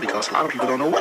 because a lot of people don't know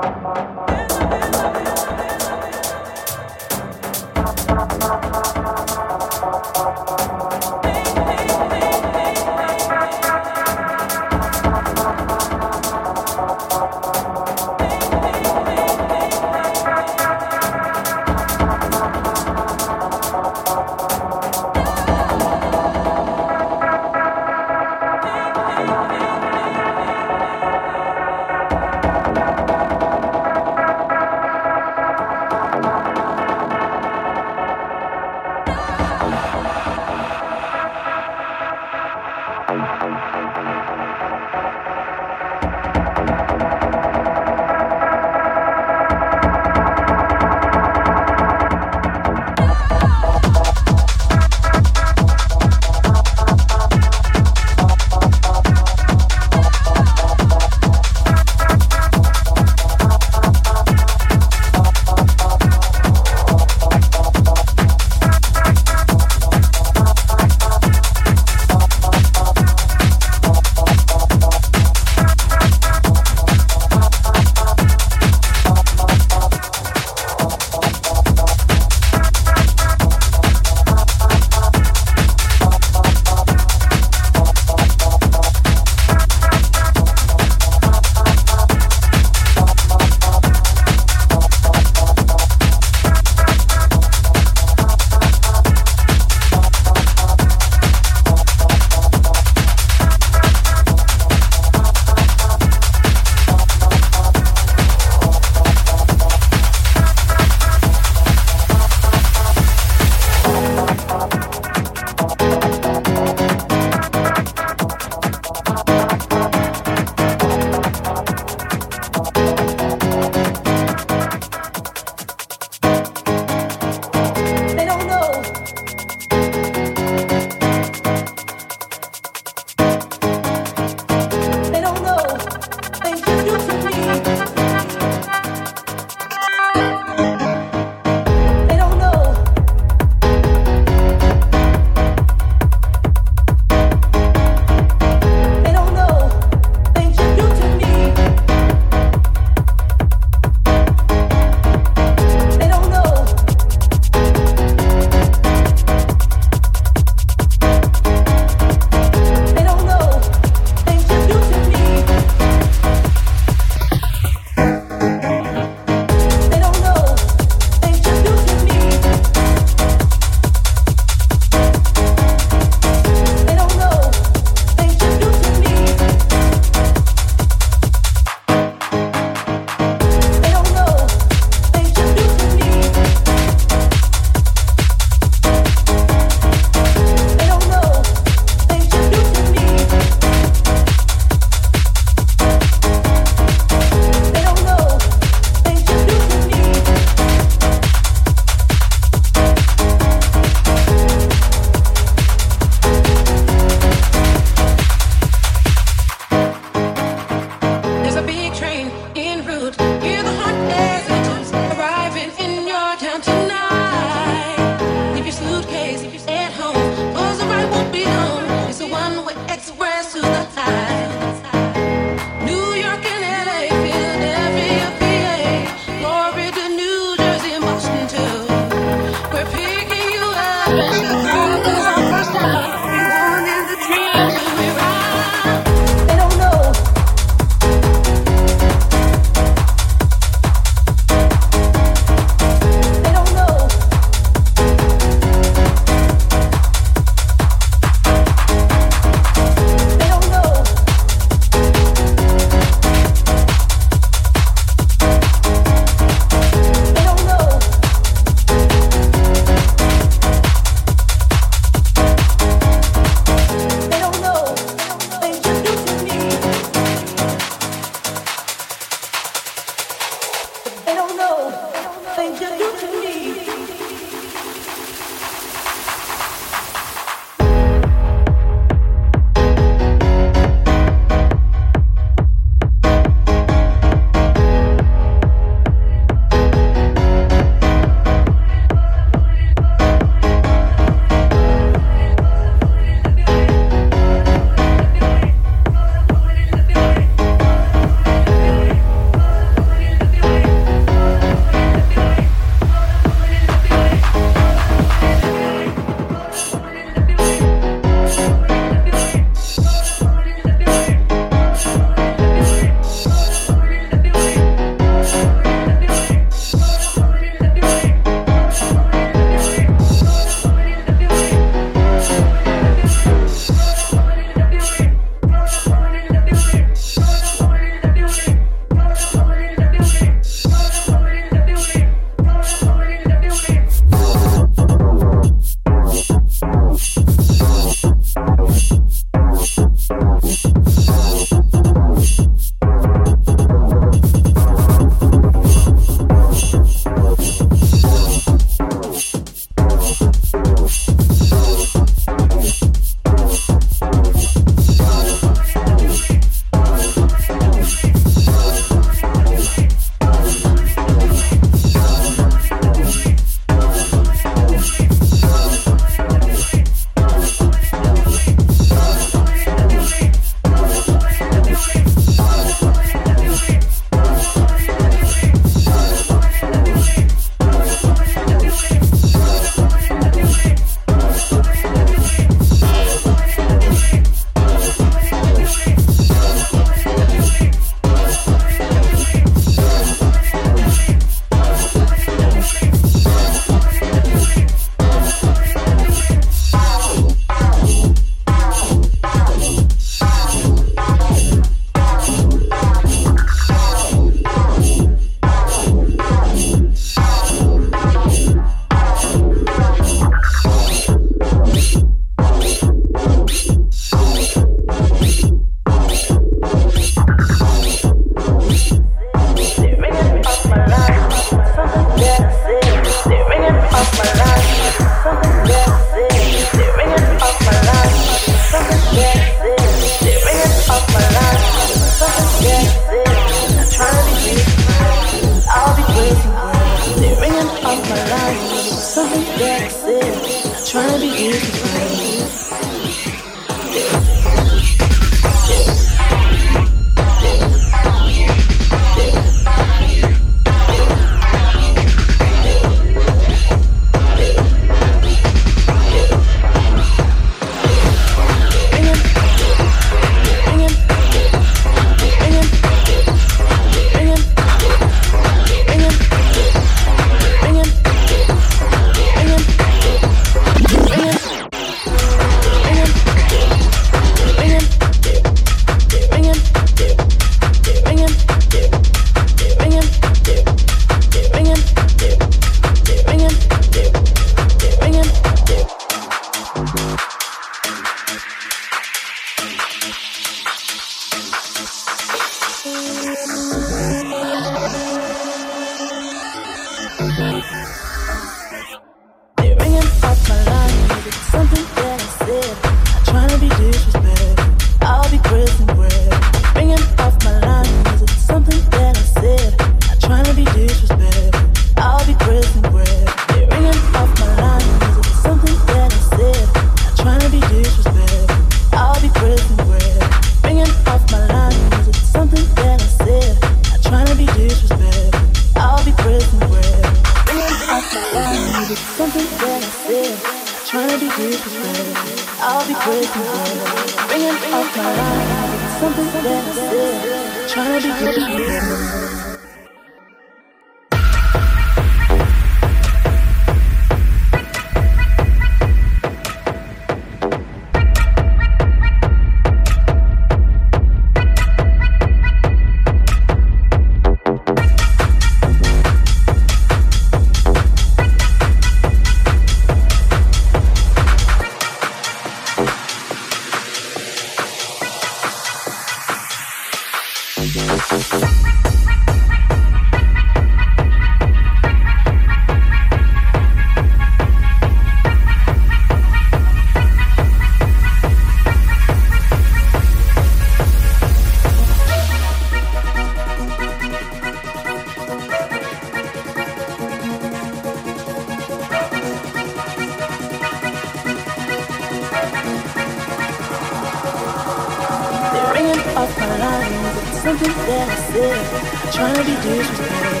off my line, lines. It's something that I said, trying to be disrespectful.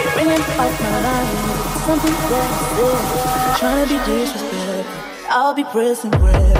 It ran off my line, lines. It's something that I said, trying to be disrespectful. I'll be pressing forever.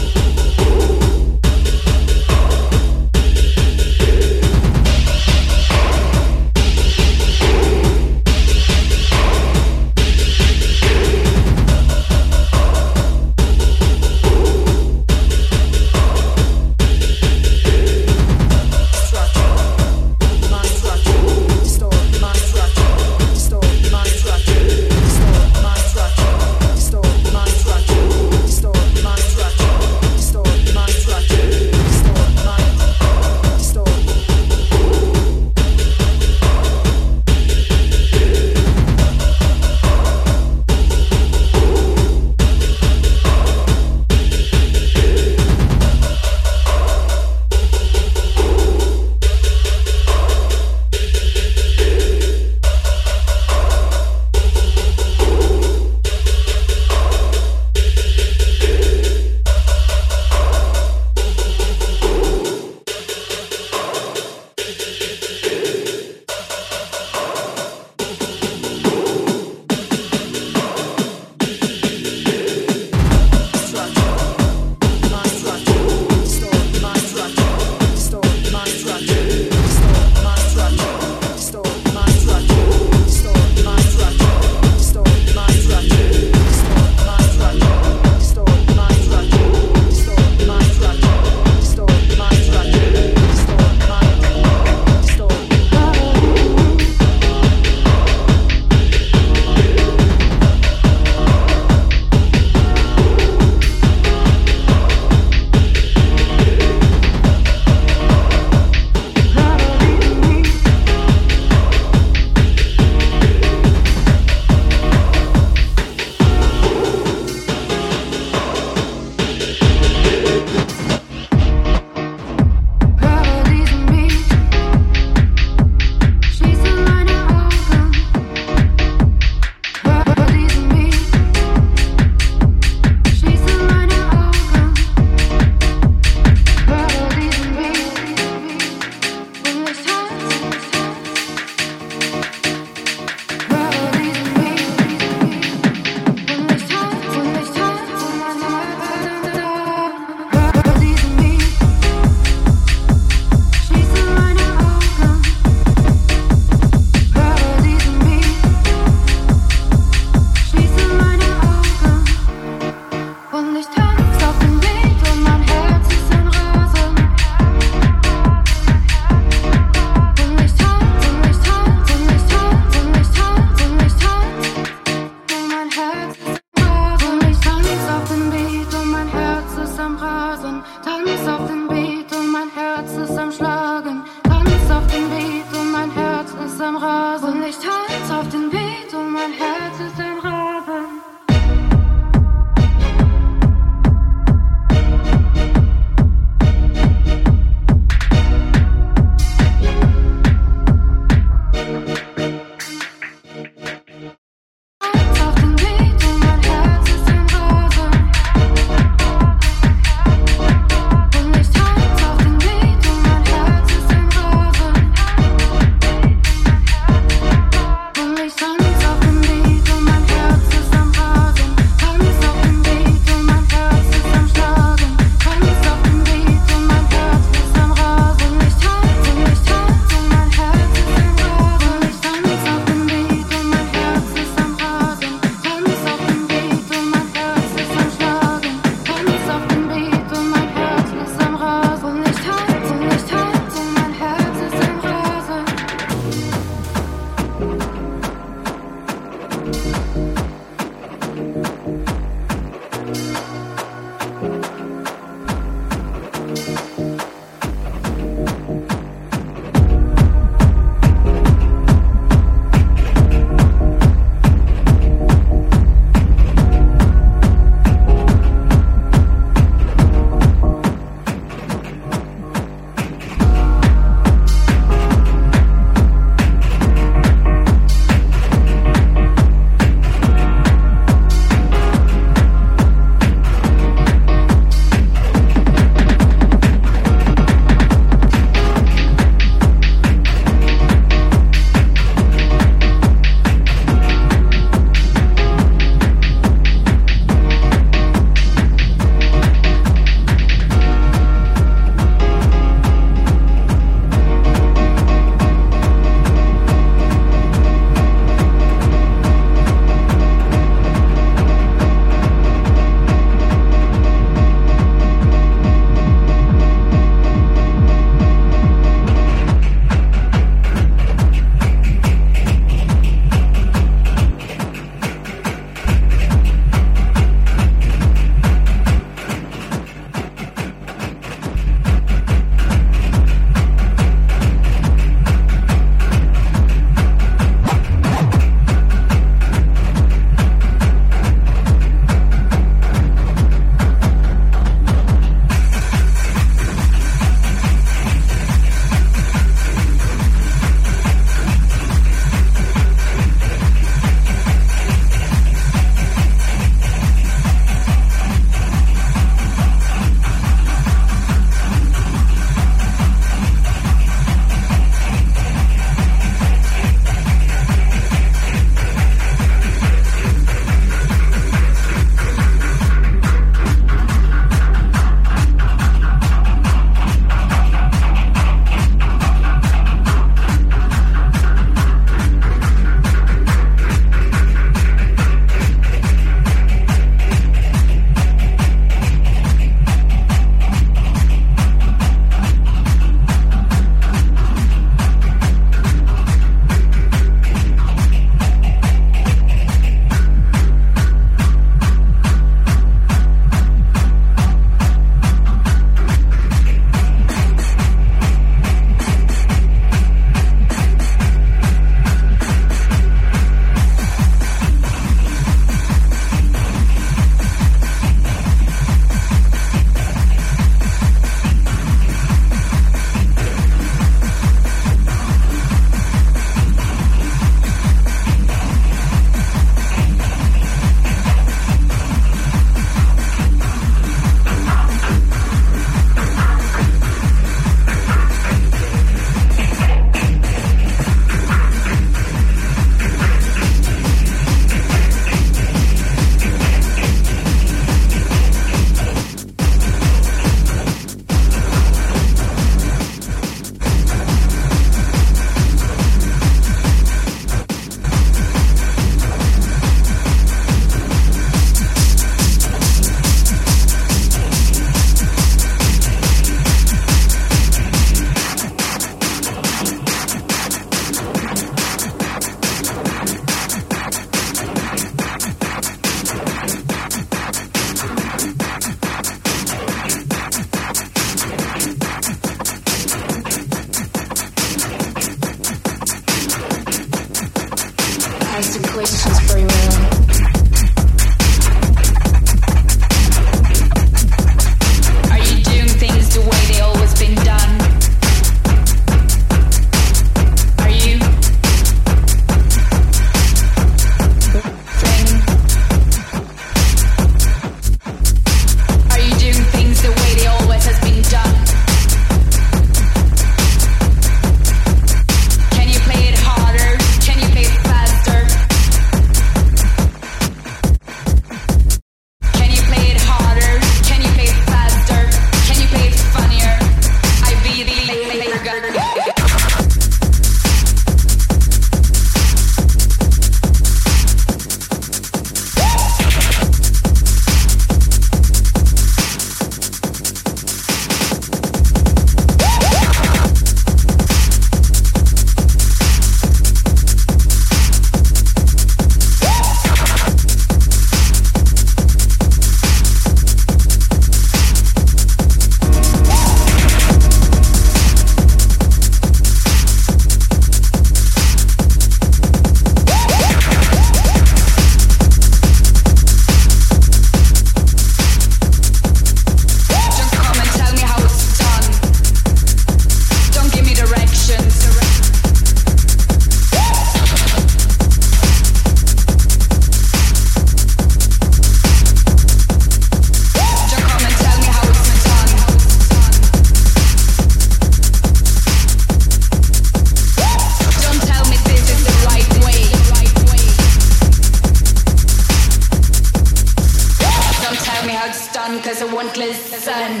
Won't.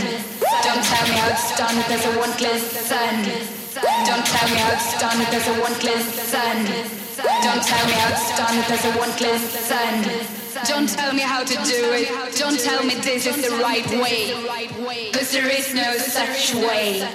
Don't tell me how it's done, cause I won't listen. Don't tell me how it's done, cause I won't listen. Don't tell me how it's done, cause I won't listen. Don't tell me how to do it. Don't tell me this is the right way. Cause there is no such way.